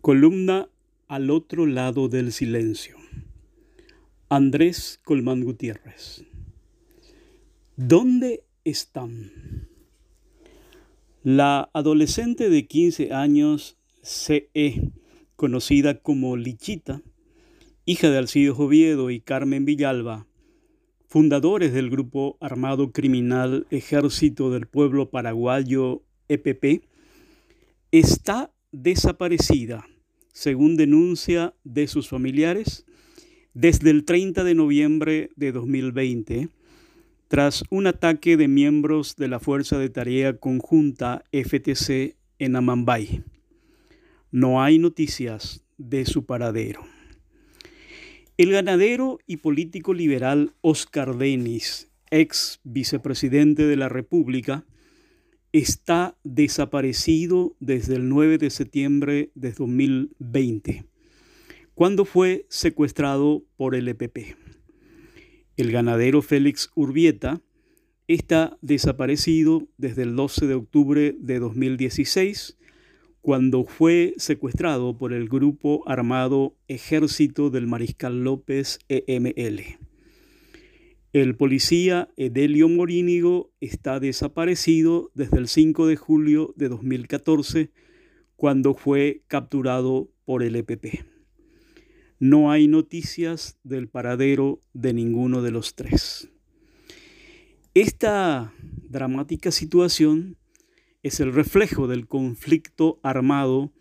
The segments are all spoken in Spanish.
Columna al otro lado del silencio. Andrés Colmán Gutiérrez. ¿Dónde están? La adolescente de 15 años, CE, conocida como Lichita, hija de Alcides Oviedo y Carmen Villalba, fundadores del grupo armado criminal Ejército del Pueblo Paraguayo EPP, está desaparecida, según denuncia de sus familiares, desde el 30 de noviembre de 2020, tras un ataque de miembros de la Fuerza de Tarea Conjunta FTC en Amambay. No hay noticias de su paradero. El ganadero y político liberal Oscar Denis, ex vicepresidente de la República, está desaparecido desde el 9 de septiembre de 2020, cuando fue secuestrado por el EPP. El ganadero Félix Urbieta está desaparecido desde el 12 de octubre de 2016, cuando fue secuestrado por el grupo armado Ejército del Mariscal López EML. El policía Edelio Morínigo está desaparecido desde el 5 de julio de 2014, cuando fue capturado por el EPP. No hay noticias del paradero de ninguno de los tres. Esta dramática situación es el reflejo del conflicto armado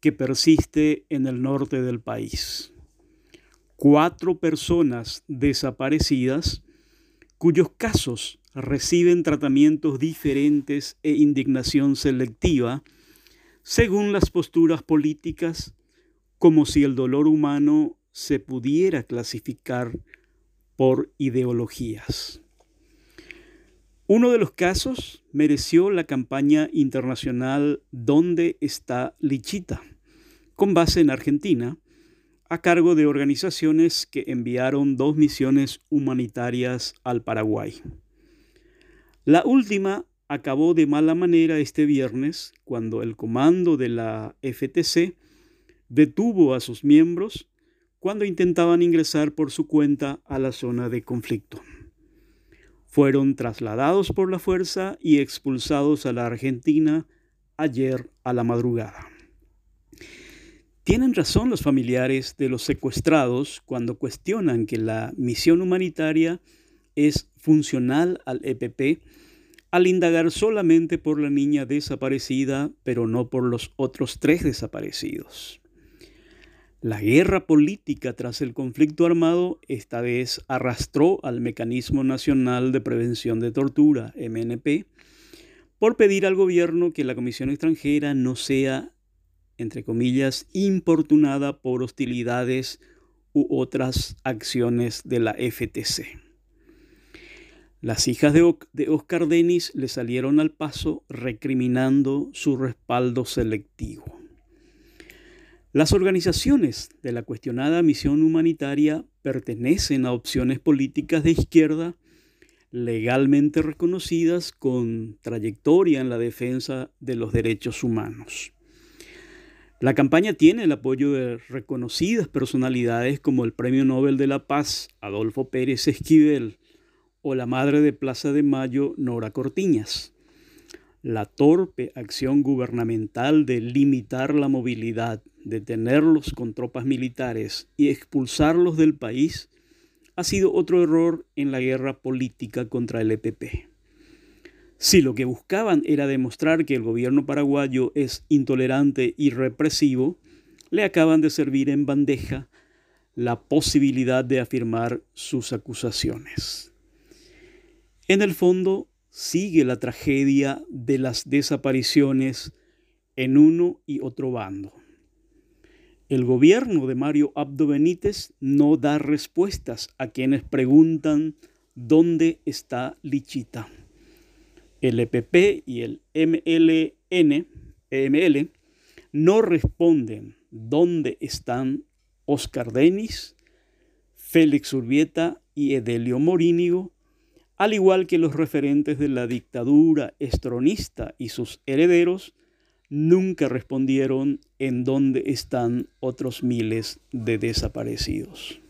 que persiste en el norte del país. Cuatro personas desaparecidas cuyos casos reciben tratamientos diferentes e indignación selectiva según las posturas políticas, como si el dolor humano se pudiera clasificar por ideologías. Uno de los casos mereció la campaña internacional ¿Dónde está Lichita? con base en Argentina, a cargo de organizaciones que enviaron dos misiones humanitarias al Paraguay. La última acabó de mala manera este viernes cuando el comando de la FTC detuvo a sus miembros cuando intentaban ingresar por su cuenta a la zona de conflicto. Fueron trasladados por la fuerza y expulsados a la Argentina ayer a la madrugada. Tienen razón los familiares de los secuestrados cuando cuestionan que la misión humanitaria es funcional al EPP al indagar solamente por la niña desaparecida, pero no por los otros tres desaparecidos. La guerra política tras el conflicto armado esta vez arrastró al Mecanismo Nacional de Prevención de Tortura, MNP, por pedir al gobierno que la Comisión extranjera no sea entre comillas, importunada por hostilidades u otras acciones de la FTC. Las hijas de, Oscar Denis le salieron al paso recriminando su respaldo selectivo. Las organizaciones de la cuestionada misión humanitaria pertenecen a opciones políticas de izquierda legalmente reconocidas con trayectoria en la defensa de los derechos humanos. La campaña tiene el apoyo de reconocidas personalidades como el Premio Nobel de la Paz, Adolfo Pérez Esquivel, o la madre de Plaza de Mayo, Nora Cortiñas. La torpe acción gubernamental de limitar la movilidad, detenerlos con tropas militares y expulsarlos del país ha sido otro error en la guerra política contra el EPP. Si lo que buscaban era demostrar que el gobierno paraguayo es intolerante y represivo, le acaban de servir en bandeja la posibilidad de afirmar sus acusaciones. En el fondo, sigue la tragedia de las desapariciones en uno y otro bando. El gobierno de Mario Abdo Benítez no da respuestas a quienes preguntan dónde está Lichita el EPP y el MLN, EML, no responden dónde están Oscar Denis, Félix Urbieta y Edelio Morínigo, al igual que los referentes de la dictadura estronista y sus herederos, nunca respondieron en dónde están otros miles de desaparecidos.